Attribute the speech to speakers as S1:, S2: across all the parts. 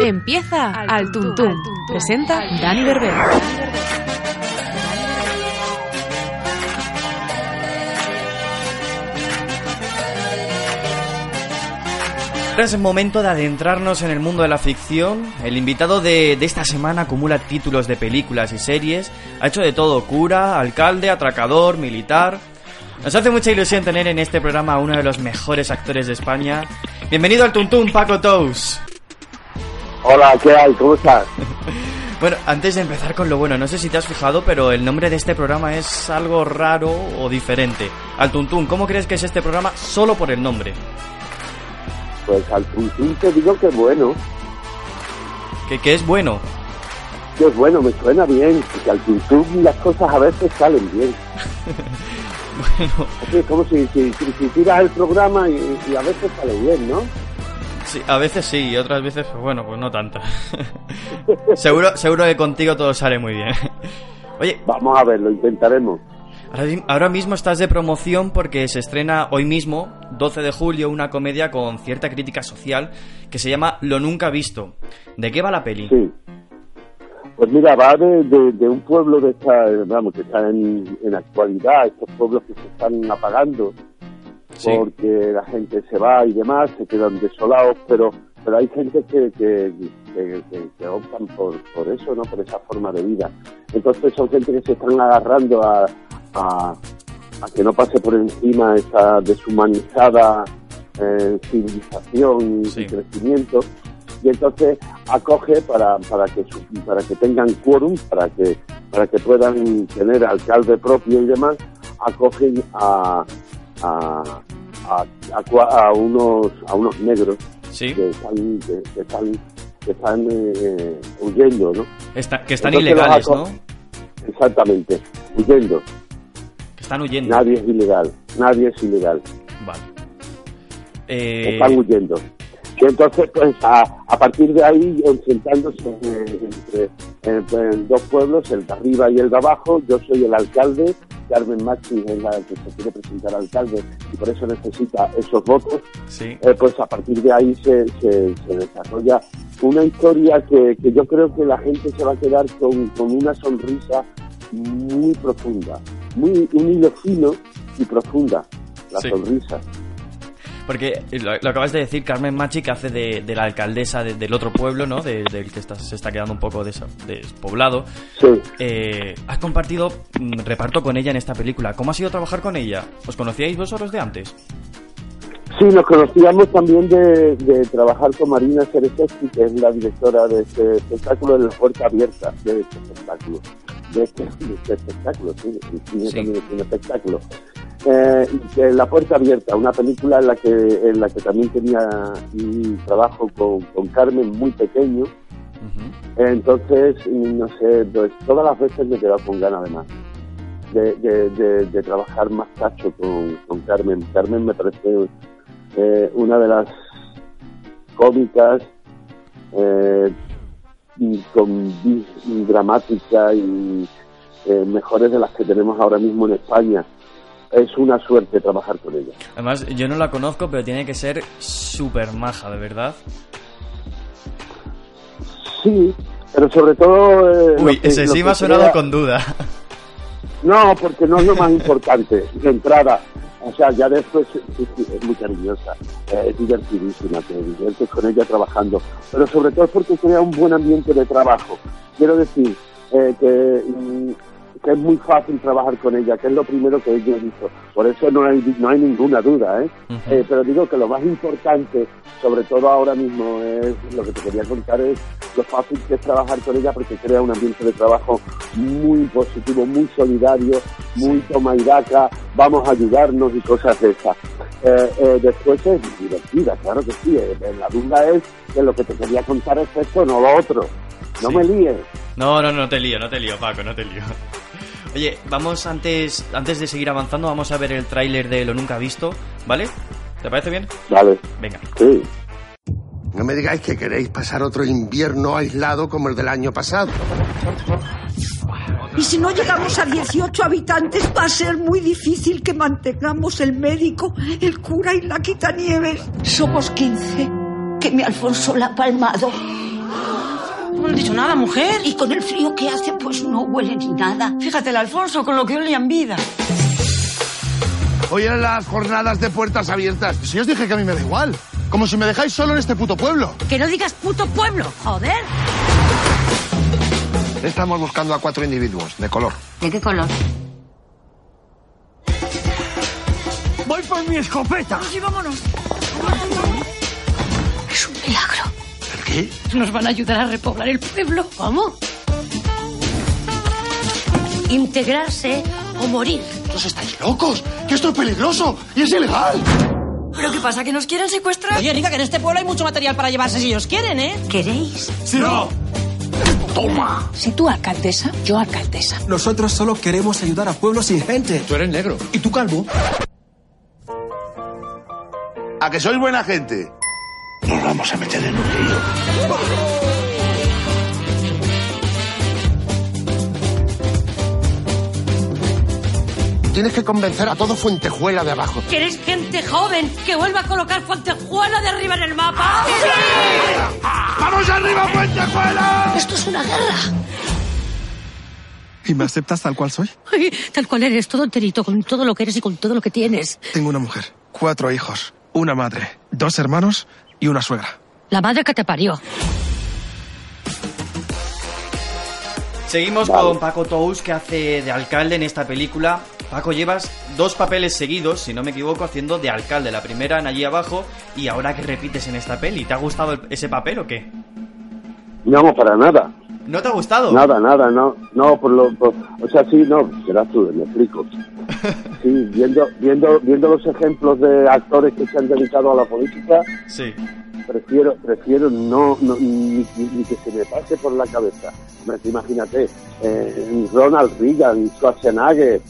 S1: Empieza Al Tuntún. Presenta Dani Berber.
S2: Es el momento de adentrarnos en el mundo de la ficción. El invitado de, de, esta semana acumula títulos de películas y series. Ha hecho de todo, cura, alcalde, atracador, militar. Nos hace mucha ilusión tener en este programa a uno de los mejores actores de España. Bienvenido al Tuntún, Paco Tous.
S3: Hola, ¿qué hay? ¿Cómo estás?
S2: bueno, antes de empezar con lo bueno, no sé si te has fijado, pero el nombre de este programa es algo raro o diferente. Al Tuntún, ¿cómo crees que es este programa solo por el nombre?
S3: Pues al Tuntún te digo que es bueno.
S2: ¿Que, que es bueno?
S3: Que es bueno, me suena bien, porque al Tuntún las cosas a veces salen bien.
S2: bueno.
S3: Es como si, si, si, si tiras el programa y, y, a veces sale bien, ¿no?
S2: Sí, a veces sí, y otras veces, pues bueno, pues no tanto. seguro, seguro que contigo todo sale muy bien. Oye.
S3: Vamos a ver, lo intentaremos.
S2: Ahora, ahora mismo estás de promoción porque se estrena hoy mismo, 12 de julio, una comedia con cierta crítica social que se llama Lo Nunca Visto. ¿De qué va la peli?
S3: Sí. Pues mira, va de, de, de, un pueblo de esta, vamos, que está en, en actualidad, estos pueblos que se están apagando sí. porque la gente se va y demás, se quedan desolados, pero pero hay gente que, que, que, que optan por, por eso, ¿no? Por esa forma de vida. Entonces son gente que se están agarrando a, a, a que no pase por encima esa deshumanizada eh, civilización
S2: Sí.
S3: y crecimiento y entonces acoge para, para que su- para que tengan quórum, para que para que puedan tener alcalde propio y demás, acoge a a, a, a a unos a unos negros
S2: Sí,
S3: que están que, que están que están eh, huyendo, ¿no?
S2: Está- que están
S3: Entonces
S2: ilegales, ¿no?
S3: Exactamente, huyendo.
S2: Que están huyendo.
S3: Nadie es ilegal, nadie es ilegal.
S2: Vale. Eh,
S3: están huyendo. Y entonces, pues a, a partir de ahí, enfrentándose eh, entre, entre dos pueblos, el de arriba y el de abajo, yo soy el alcalde, Carmen Maxi es la que se quiere presentar alcalde y por eso necesita esos votos,
S2: sí.
S3: eh, pues a partir de ahí se, se, se desarrolla una historia que, que yo creo que la gente se va a quedar con, con una sonrisa muy profunda, muy un hilo fino y profunda, la
S2: Sí.
S3: sonrisa.
S2: Porque lo, lo acabas de decir, Carmen Machi, que hace de, de la alcaldesa de- del otro pueblo, ¿no? De- del que está- se está quedando un poco despoblado.
S3: Sí.
S2: Eh, has compartido mm, reparto con ella en esta película. ¿Cómo ha sido trabajar con ella? ¿Os conocíais vosotros de antes?
S3: Sí, nos conocíamos también de, de trabajar con Marina Cerezeski, que es la directora de este espectáculo, de la puerta abierta de este espectáculo. De este, de este espectáculo, sí, el cine
S2: Sí.
S3: también es un espectáculo. Eh, y que La Puerta Abierta, una película en la que, en la que también tenía un trabajo con, con Carmen muy pequeño. Entonces, no sé, pues, todas las veces me he quedado con ganas de más. De, de, de, de trabajar más cacho con, con Carmen. Carmen me parece eh, una de las cómicas eh, y con vis dramática y eh, mejores de las que tenemos ahora mismo en España. Es una suerte trabajar con ella.
S2: Además, yo no la conozco, pero tiene que ser súper maja, de verdad.
S3: Sí, pero sobre todo... eh,
S2: Uy,
S3: que-
S2: ese sí me ha sonado
S3: crea-
S2: con duda.
S3: No, porque no es lo más importante, de entrada. O sea, ya después es muy cariñosa, es divertidísima, te diviertes con ella trabajando. Pero sobre todo porque crea un buen ambiente de trabajo. Quiero decir eh, que, mm, que es muy fácil trabajar con ella, que es lo primero que ella hizo. Por eso no hay, no hay ninguna duda, ¿eh?
S2: Ujú.
S3: Eh, pero digo que lo más importante, sobre todo ahora mismo, es lo que te quería contar es lo fácil que es trabajar con ella porque crea un ambiente de trabajo muy positivo, muy solidario, muy toma y daca, vamos a ayudarnos y cosas de esas. Eh, eh, después es divertida, claro que sí. eh, la duda es que lo que te quería contar es esto, no lo otro. No
S2: Sí.
S3: me líes.
S2: No, no, no te lío, no te lío, Paco, no te lío. Oye, vamos antes, antes de seguir avanzando, vamos a ver el tráiler de Lo Nunca Visto, ¿vale? ¿Te parece bien?
S3: Vale,
S2: Venga.
S3: sí.
S4: No me digáis que queréis pasar otro invierno aislado como el del año pasado.
S5: Y si no llegamos a 18 habitantes, va a ser muy difícil que mantengamos el médico, el cura y la quitanieves. Somos 15. Que mi Alfonso la ha palmado.
S6: No han dicho nada, mujer.
S5: Y con el frío que hace, pues no huele ni nada.
S6: Fíjate el Alfonso con lo que olía en vida.
S4: Hoy eran las jornadas de puertas abiertas. Si os dije que a mí me da igual. Como si me dejáis solo en este puto pueblo.
S5: Que no digas puto pueblo, joder.
S4: Estamos buscando a cuatro individuos, de color.
S5: ¿De qué color?
S6: Voy por mi escopeta.
S5: Sí, vámonos. Es un milagro.
S4: ¿El qué?
S5: Nos van a ayudar a repoblar el pueblo. ¿Cómo? Integrarse o morir.
S4: ¿Vosotros estáis locos? ¡Que esto es peligroso! ¡Y es ilegal!
S6: ¿Pero qué pasa? ¿Que nos quieren secuestrar? Oye, Rica, que en este pueblo hay mucho material para llevarse si ellos quieren, ¿eh?
S5: ¿Queréis?
S4: ¡Sí! ¡No! ¡Toma!
S5: Si tú alcaldesa, yo alcaldesa.
S7: Nosotros solo queremos ayudar a pueblos sin gente.
S4: Tú eres negro.
S7: ¿Y tú calvo?
S4: ¿A que sois buena gente? Nos vamos a meter en un lío. Tienes que convencer a todo Fuentejuela de abajo.
S5: ¿Queréis gente joven que vuelva a colocar Fuentejuela de arriba en el mapa?
S4: ¡Vamos arriba, Fuentejuela!
S5: Esto es una guerra.
S7: ¿Y me aceptas tal cual soy?
S5: Ay, tal cual eres, todo enterito, con todo lo que eres y con todo lo que tienes.
S7: Tengo una mujer, cuatro hijos, una madre, dos hermanos y una suegra.
S5: La madre que te parió.
S2: Seguimos con Paco Tous, que hace de alcalde en esta película. Paco, llevas dos papeles seguidos, si no me equivoco, haciendo de alcalde. La primera en allí abajo y ahora que repites en esta peli. ¿Te ha gustado el- ese papel o qué?
S3: No, para nada.
S2: ¿No te ha gustado?
S3: Nada, nada, no. No, por lo. por- o sea, sí, no, serás tú, me explico. Sí, viendo, viendo, viendo los ejemplos de actores que se han dedicado a la política,
S2: Sí.
S3: prefiero prefiero no, no ni, que se me pase por la cabeza. Imagínate, eh, Ronald Reagan, Schwarzenegger,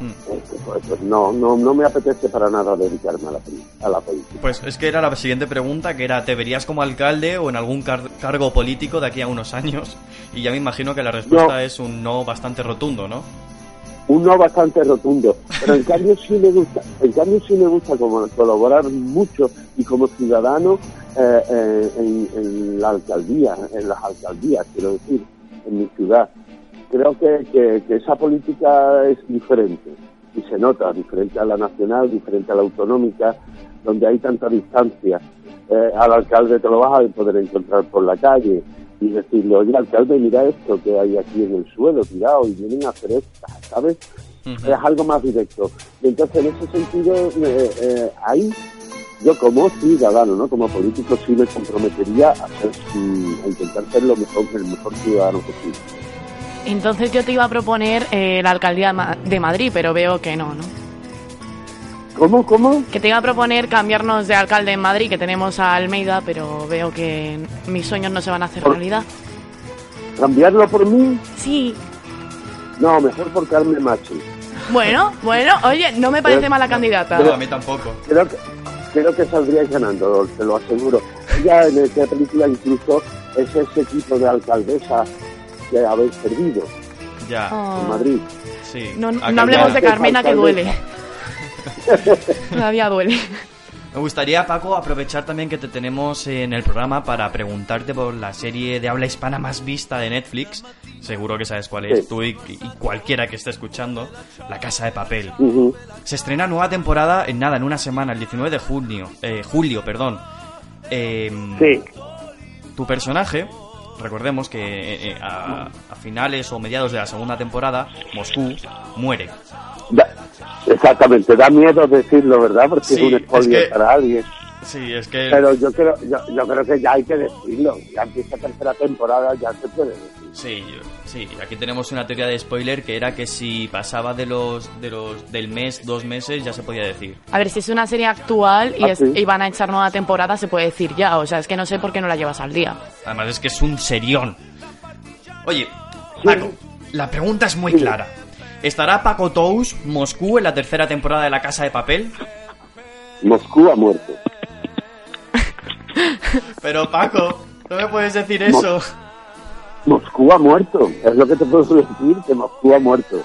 S2: Mm.
S3: eh, pues, pues no, no, no me apetece para nada dedicarme a la, a la política.
S2: Pues es que era la siguiente pregunta, que era, ¿te verías como alcalde o en algún car- cargo político de aquí a unos años? Y ya me imagino que la respuesta
S3: No.
S2: es un no bastante rotundo, ¿no?
S3: Un no bastante rotundo, pero en cambio sí me gusta, en cambio sí me gusta como colaborar mucho y como ciudadano eh, eh, en, en la alcaldía, en las alcaldías, quiero decir, en mi ciudad. Creo que, que, esa política es diferente y se nota, diferente a la nacional, diferente a la autonómica, donde hay tanta distancia. Eh, al alcalde te lo vas a poder encontrar por la calle y decirle, oye, alcalde, mira esto que hay aquí en el suelo tirado y vienen a hacer esto, ¿sabes? Es algo más directo. Y entonces, en ese sentido, eh, eh, ahí yo como ciudadano, ¿no? como político, sí me comprometería a, ser, mm, a intentar ser lo mejor, el mejor ciudadano posible.
S1: Entonces yo te iba a proponer eh, la alcaldía de Ma- de Madrid, pero veo que no, ¿no?
S3: ¿Cómo, cómo?
S1: Que te iba a proponer cambiarnos de alcalde en Madrid, que tenemos a Almeida, pero veo que mis sueños no se van a hacer
S3: Por-
S1: realidad.
S3: ¿Cambiarlo por mí?
S1: Sí.
S3: No, mejor por Carmen Machi.
S1: Bueno, bueno, oye, no me parece
S3: Pero-
S1: mala candidata.
S2: No, a mí tampoco.
S3: Creo que, creo que saldríais ganando, te lo aseguro. Ella en esta película incluso es ese tipo de alcaldesa que habéis perdido
S2: Ya,
S1: Oh.
S3: en Madrid.
S2: sí.
S1: No, no hablemos
S2: ya.
S1: de Carmena que duele. Todavía duele.
S2: Me gustaría, Paco, aprovechar también que te tenemos en el programa para preguntarte por la serie de habla hispana más vista de Netflix. Seguro que sabes cuál es
S3: Sí.
S2: tú y, y cualquiera que esté escuchando. La Casa de Papel. Se estrena nueva temporada en nada, en una semana, el 19 de junio. Eh, julio, perdón. Em,
S3: Sí.
S2: Tu personaje, recordemos que eh, eh, a, a finales o mediados de la segunda temporada, Moscú muere.
S3: Da- exactamente, da miedo decirlo, ¿verdad? Porque
S2: Sí,
S3: es un spoiler
S2: es que-
S3: para alguien.
S2: Sí, es que...
S3: Pero yo creo, yo, yo creo que ya hay que decirlo. Ya empieza tercera temporada, ya se puede decir.
S2: Sí, yo- sí, aquí tenemos una teoría de spoiler que era que si pasaba de los, de los del mes, dos meses, ya se podía decir.
S1: A ver, si es una serie actual y,
S3: Ah,
S1: es-
S3: sí.
S1: y van a echar nueva temporada, se puede decir ya. O sea, es que no sé por qué no la llevas al día.
S2: Además es que es un serión. Oye,
S3: Sí.
S2: Paco, la pregunta es muy
S3: Sí.
S2: clara. ¿Estará Paco Tous Moscú en la tercera temporada de La Casa de Papel?
S3: Moscú ha muerto.
S2: Pero Paco, no me puedes decir eso.
S3: Moscú ha muerto, es lo que te puedo decir, que Moscú ha muerto.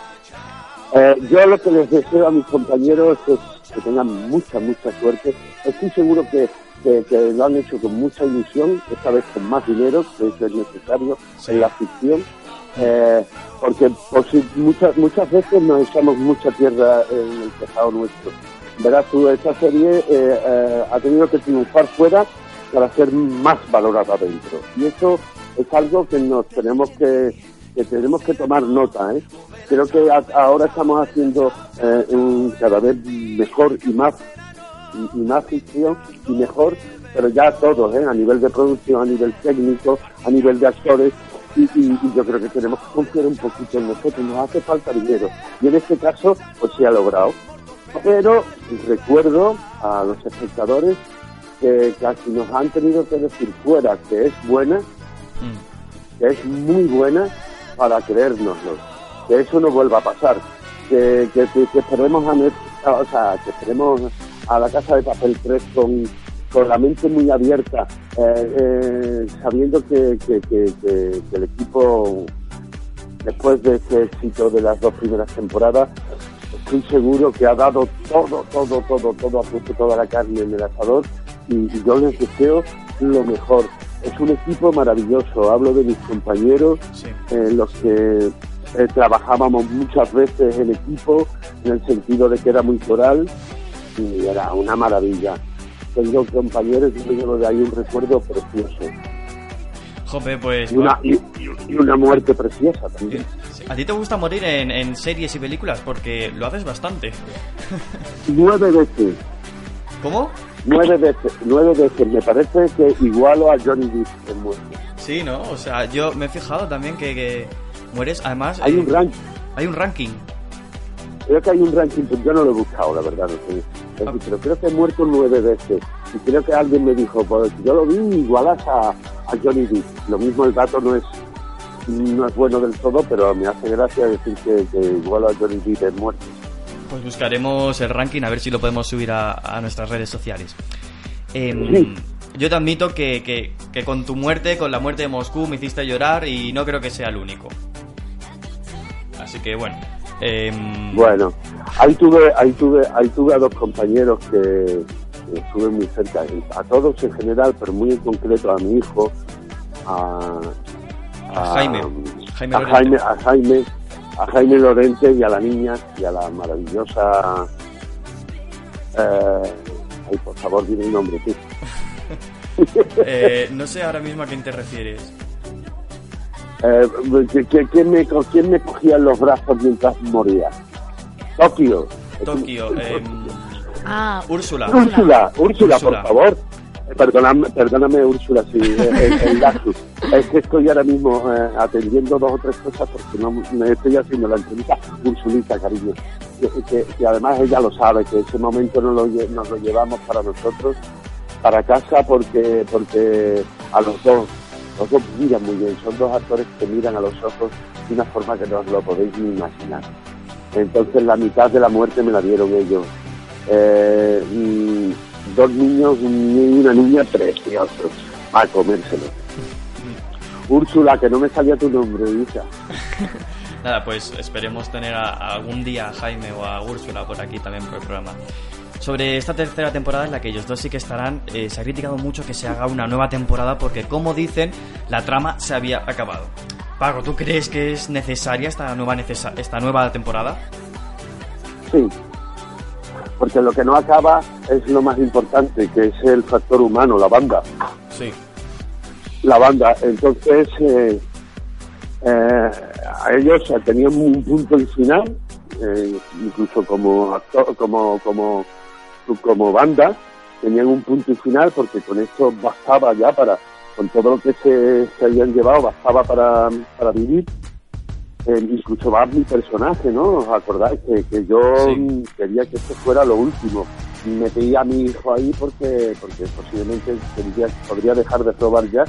S3: Eh, yo lo que les deseo a mis compañeros es que tengan mucha, mucha suerte. Estoy seguro que, que, que lo han hecho con mucha ilusión, esta vez con más dinero, que eso es necesario en la ficción, eh, porque por muchas muchas veces nos echamos mucha tierra en el tejado nuestro. Verás tú, esta serie eh, eh, ha tenido que triunfar fuera para ser más valorada dentro. Y eso es algo que nos tenemos que, que tenemos que tomar nota. ¿eh? Creo que a- ahora estamos haciendo eh, un- cada vez mejor y más y, y más ficción y mejor, pero ya todos, ¿eh? a nivel de producción, a nivel técnico, a nivel de actores. Y, y- y yo creo que tenemos que confiar un poquito en nosotros, nos hace falta dinero. Y en este caso, pues se ha logrado. Pero recuerdo a los espectadores que casi nos han tenido que decir fuera que es buena, que es muy buena para creérnoslo, que eso no vuelva a pasar, que, que, que- que esperemos a- o sea, que esperemos a la Casa de Papel 3 con, con la mente muy abierta, eh, eh, sabiendo que, que, que- que- que el equipo, después de ese éxito de las dos primeras temporadas, estoy seguro que ha dado todo, todo, todo, todo, ha puesto toda la carne en el asador y, y yo les deseo lo mejor. Es un equipo maravilloso, hablo de mis compañeros, en los que eh, trabajábamos muchas veces en equipo, en el sentido de que era muy coral y era una maravilla. Tengo compañeros y llevo de ahí un recuerdo precioso.
S2: Jope, pues...
S3: Y una, y, y una muerte preciosa también.
S2: ¿A ti te gusta morir en, en series y películas? Porque lo haces bastante.
S3: Nueve veces.
S2: ¿Cómo?
S3: Nueve veces, nueve veces. Me parece que igualo a Johnny Depp en muerte.
S2: Sí, ¿no? O sea, yo me he fijado también que, que mueres, además...
S3: Hay
S2: eh,
S3: un ranking.
S2: Hay un ranking.
S3: Creo que hay un ranking, pero yo no lo he buscado, la verdad, no sé. Es pero creo que he muerto nueve veces. Y creo que alguien me dijo, pues yo lo vi igualas a, a Johnny Depp. Lo mismo el dato no es no es bueno del todo, pero me hace gracia decir que, que igualo a Johnny Depp en muerte.
S2: Pues buscaremos el ranking a ver si lo podemos subir a, a nuestras redes sociales. Em,
S3: Sí.
S2: Yo te admito que, que- que con tu muerte, con la muerte de Moscú, me hiciste llorar y no creo que sea el único. Así que bueno. Em,
S3: Bueno, ahí tuve, ahí tuve, ahí tuve a dos compañeros que, estuve muy cerca, a todos en general, pero muy en concreto a mi hijo, a,
S2: A Jaime. Jaime
S3: a. Jaime, a Jaime, a Jaime Lorente y a la niña y a la maravillosa, eh, ay, por favor, dime el nombre, tú.
S2: eh, no sé ahora mismo a quién te refieres.
S3: Eh, que- que- ¿quién, me, co- ¿Quién me cogía en los brazos mientras moría? Tokio.
S2: Tokio. em,
S1: Ah,
S2: Úrsula.
S3: Úrsula, Úrsula, por favor. Eh, Perdóname, perdóname, Úrsula, sí, eh, el, el. Es que estoy ahora mismo eh, atendiendo dos o tres cosas porque no me estoy haciendo la entrevista. Ursulita, cariño. Que, que- que además ella lo sabe, que ese momento nos lo, nos lo llevamos para nosotros, para casa, porque, porque a los dos, los dos miran muy bien. Son dos actores que miran a los ojos de una forma que no os lo podéis ni imaginar. Entonces la mitad de la muerte me la dieron ellos. Eh, dos niños y una niña preciosos a comérselo. Úrsula, que no me salía tu nombre, hija.
S2: Nada, pues esperemos tener a algún día a Jaime o a Úrsula por aquí también por el programa. Sobre esta tercera temporada en la que ellos dos sí que estarán, eh, se ha criticado mucho que se haga una nueva temporada porque, como dicen, la trama se había acabado. Paco, ¿tú crees que es necesaria esta nueva, necesa- esta nueva temporada?
S3: Sí. Porque lo que no acaba es lo más importante, que es el factor humano, la banda.
S2: Sí.
S3: La banda. Entonces, eh, eh, a ellos eh, tenían un punto y final, eh, incluso como actor, como, como, como banda, tenían un punto y final porque con esto bastaba ya para, con todo lo que se, se habían llevado, bastaba para, para vivir. Eh, incluso va mi personaje, ¿no? ¿Os acordáis? Que, que yo
S2: Sí.
S3: quería que esto fuera lo último. Metí a mi hijo ahí porque, porque posiblemente tendría- podría dejar de probar ya.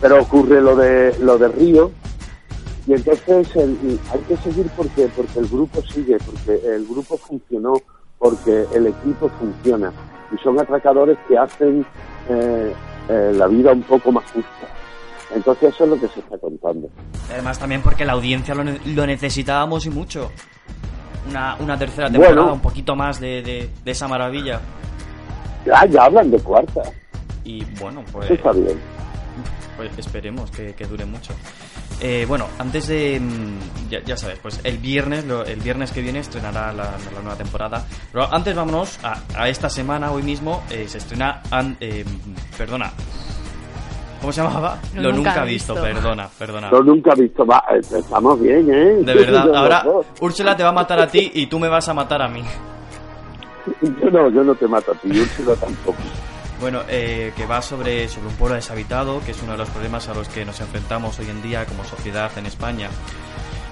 S3: Pero ocurre lo de, lo de Río. Y entonces el- hay que seguir porque, porque el grupo sigue, porque el grupo funcionó, porque el equipo funciona. Y son atracadores que hacen eh, eh, la vida un poco más justa. Entonces eso es lo que se está contando.
S2: Además también porque la audiencia lo, ne- lo necesitábamos y mucho. Una, una tercera temporada,
S3: Bueno.
S2: un poquito más de, de- de esa maravilla.
S3: Ya, ya hablan de cuarta.
S2: Y bueno, pues,
S3: Eso está bien.
S2: pues esperemos que, que dure mucho. Eh, bueno, antes de. Ya, ya sabes, pues el viernes, lo- el viernes que viene estrenará la, la nueva temporada. Pero antes vámonos a, a esta semana, hoy mismo, eh, se estrena. an- eh, perdona. ¿Cómo se llamaba?
S1: Lo nunca visto.
S2: perdona, perdona.
S3: Yo nunca he visto. va, eh, estamos bien, ¿eh?
S2: De verdad, ahora. Úrsula te va a matar a ti y tú me vas a matar a mí.
S3: Yo no, yo no te mato a ti, Úrsula tampoco.
S2: Bueno, eh, que va sobre, sobre un pueblo deshabitado, que es uno de los problemas a los que nos enfrentamos hoy en día como sociedad en España.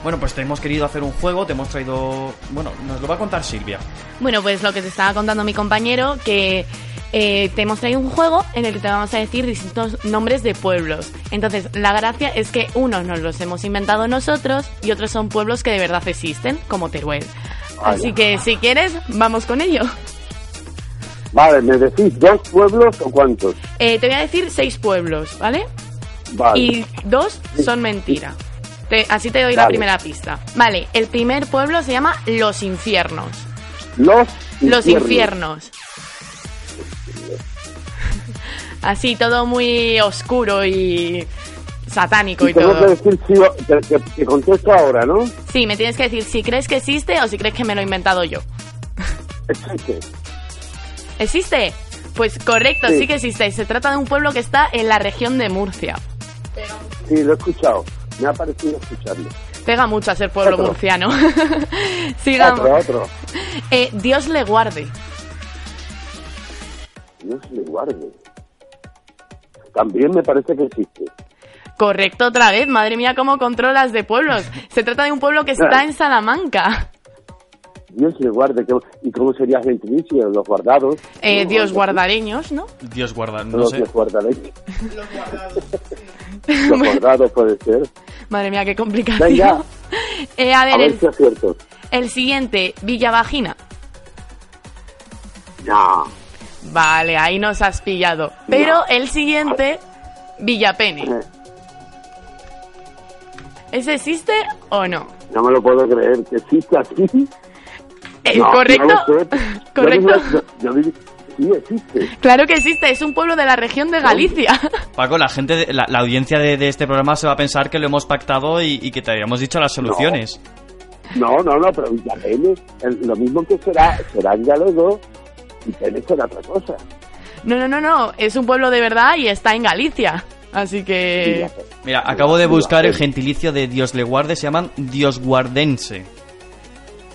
S2: Bueno, pues te hemos querido hacer un juego, te hemos traído... Bueno, nos lo va a contar Silvia.
S1: Bueno, pues lo que te estaba contando mi compañero, que eh, te hemos traído un juego en el que te vamos a decir distintos nombres de pueblos. Entonces, la gracia es que unos nos los hemos inventado nosotros y otros son pueblos que de verdad existen, como Teruel. Así que si quieres, vamos con ello.
S3: Vale, ¿me decís dos pueblos o cuántos?
S1: Eh, te voy a decir seis pueblos, ¿vale?
S3: Vale.
S1: Y dos son mentira. Te- así te doy la primera pista. Vale, el primer pueblo se llama Los Infiernos.
S3: Los
S1: Los infiernos. Así, todo muy oscuro y satánico y
S3: Y tengo que
S1: todo.
S3: decir que, que- que contesto ahora, ¿no?
S1: Sí, me tienes que decir si crees que existe o si crees que me lo he inventado yo.
S3: Existe.
S1: ¿Existe? Pues correcto,
S3: Sí.
S1: sí que existe. Se trata de un pueblo que está en la región de Murcia.
S3: Sí, lo he escuchado. Me ha parecido escucharlo.
S1: Pega mucho a ser pueblo
S3: Otro.
S1: murciano. Sigamos.
S3: Otro, otro.
S1: Eh, Dios le guarde.
S3: Se le guarde. También me parece que existe.
S1: Correcto otra vez. Madre mía, cómo controlas de pueblos. Se trata de un pueblo que está en Salamanca.
S3: Dios le guarde. ¿qué- ¿Y cómo sería gentilicio? Los guardados.
S1: Eh. Dios guardareños, ¿no?
S2: Dios guarda, no
S3: Los
S2: sé.
S3: Dios guardareños. Los guardados puede ser.
S1: Madre mía, qué complicación.
S3: Venga.
S1: Eh, a ver,
S3: A ver
S1: el,
S3: si acierto.
S1: el siguiente, Villavagina.
S3: No.
S1: Vale, ahí nos has pillado. Pero el siguiente, Villapene.
S3: Eh,
S1: ¿Ese existe o no?
S3: No me lo puedo creer. ¿Que existe así?
S1: Eh,
S3: No,
S1: ¿Correcto?
S3: no. Yo
S1: ¿Correcto?
S3: yo- yo sí, existe.
S1: Claro que existe, es un pueblo de la región de Galicia.
S2: Paco, la gente, de- la, la audiencia de, de este programa se va a pensar que lo hemos pactado y, y que te habíamos dicho las soluciones.
S3: No, no, no, pero Villapene, el- lo mismo que será, será en galego y Pene será otra cosa.
S1: No, no, no, no, es un pueblo de verdad y está en Galicia. Así que...
S2: Mira, acabo de buscar el gentilicio de Dios le guarde, se llaman Diosguardense.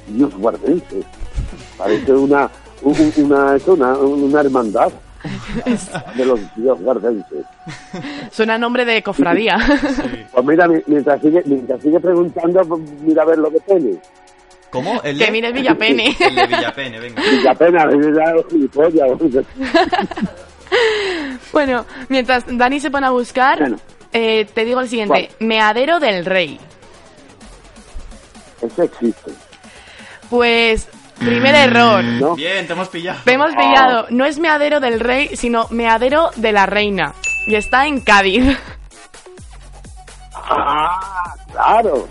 S3: Dios guardense. Parece una, un- un- una, eso, una, una hermandad de los Dios guardenses.
S1: Suena nombre de cofradía.
S3: Pues mira, mi- mientras sigue, mientras sigue preguntando, pues mira a ver lo que tiene.
S2: ¿Cómo? El
S1: que
S2: de,
S1: mire Villapene.
S2: el de Villapene, venga.
S3: Gilipollas.
S1: bueno, mientras Dani se pone a buscar,
S3: Bueno.
S1: eh, te digo el siguiente. Meadero del Rey.
S3: Eso existe,
S1: Pues, primer error.
S3: ¿no?
S2: Bien, te hemos pillado.
S1: Te hemos pillado. No es meadero del rey, sino meadero de la reina. Y está en Cádiz.
S3: Ah, claro.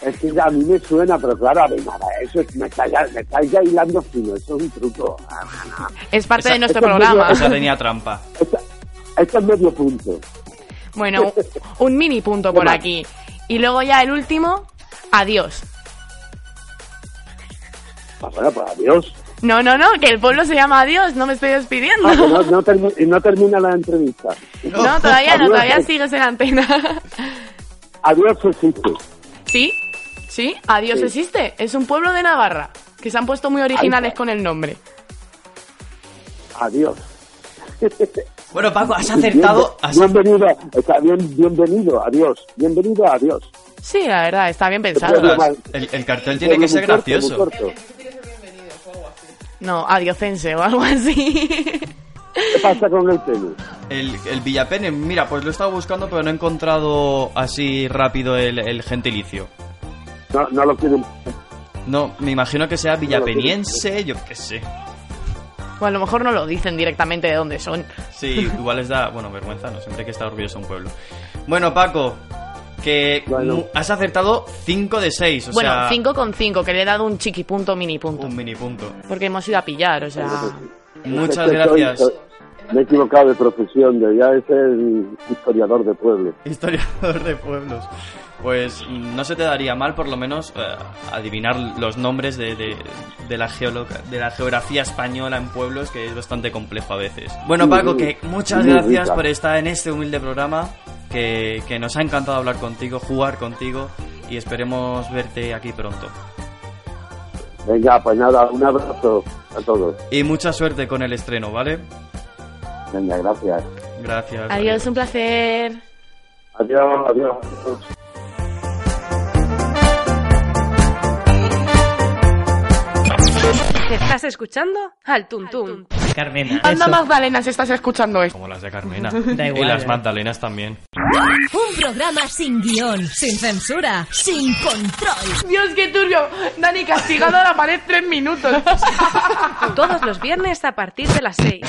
S3: Es que a mí me suena, pero claro, a ver, nada, eso es, me está ya, me está ya hilando fino, eso es un truco. Ah.
S1: Es parte
S2: Esa-
S1: de nuestro programa.
S3: medio-
S2: Esa tenía trampa.
S3: Esto, esto es medio punto.
S1: Bueno, un mini punto por
S3: más?
S1: aquí. Y luego ya el último, adiós.
S3: Ah, bueno, pues adiós.
S1: No, no, no, que el pueblo se llama Adiós, no me estoy despidiendo.
S3: Ah, no, no, termi- no termina la entrevista.
S1: No, todavía no, todavía sigues en antena.
S3: Adiós existe.
S1: ¿Sí? ¿Sí? Adiós
S3: Sí.
S1: existe. Es un pueblo de Navarra, que se han puesto muy originales con el nombre.
S3: Adiós.
S2: Bueno, Paco, has acertado. has-
S3: Bienvenido, está bien, bienvenido, adiós. Bienvenido, adiós.
S1: Sí, la verdad, está bien pensado.
S2: El, el cartel tiene que ser gracioso.
S3: corto.
S1: No, adiocense o algo así.
S3: ¿Qué pasa con el tenis?
S2: El, el Villapene, mira, pues lo he estado buscando, pero no he encontrado así rápido el, el gentilicio.
S3: No, no lo quieren.
S2: No, me imagino que sea villapeniense, yo qué sé.
S1: O a lo mejor no lo dicen directamente de dónde son.
S2: Sí, igual les da, bueno, vergüenza, no, siempre hay que estar orgulloso de un pueblo. Bueno, Paco, que
S3: Bueno.
S2: has acertado 5 de 6, o
S1: bueno,
S2: sea,
S1: 5 con 5, que le he dado un chiquipunto, mini punto.
S2: un mini punto.
S1: Porque hemos ido a pillar, o sea...
S2: Muchas
S3: Es que
S2: gracias.
S3: soy- me he equivocado de profesión, debería de ser historiador de pueblos.
S2: Historiador de pueblos. Pues mm, no se te daría mal, por lo menos, eh, adivinar los nombres de, de- de la de la geografía española en pueblos, que es bastante complejo a veces. Bueno, Paco, que muchas gracias por estar en este humilde programa, que, que nos ha encantado hablar contigo, jugar contigo, y esperemos verte aquí pronto.
S3: Venga, pues nada, un abrazo a todos.
S2: Y mucha suerte con el estreno, ¿vale?
S3: Venga, gracias.
S2: Gracias.
S1: Adiós, un placer.
S3: Adiós, adiós.
S8: ¿Estás escuchando? Al Tuntún.
S9: Carmena.
S1: Anda
S9: eso.
S1: Magdalena si estás escuchando esto.
S2: Como las de Carmena.
S9: Da igual,
S2: y las
S9: eh.
S2: Magdalenas también.
S10: Un programa sin guion, sin censura, sin control.
S1: Dios, qué turbio. Dani, castigado a la pared tres minutos.
S8: Todos los viernes a partir de las 6.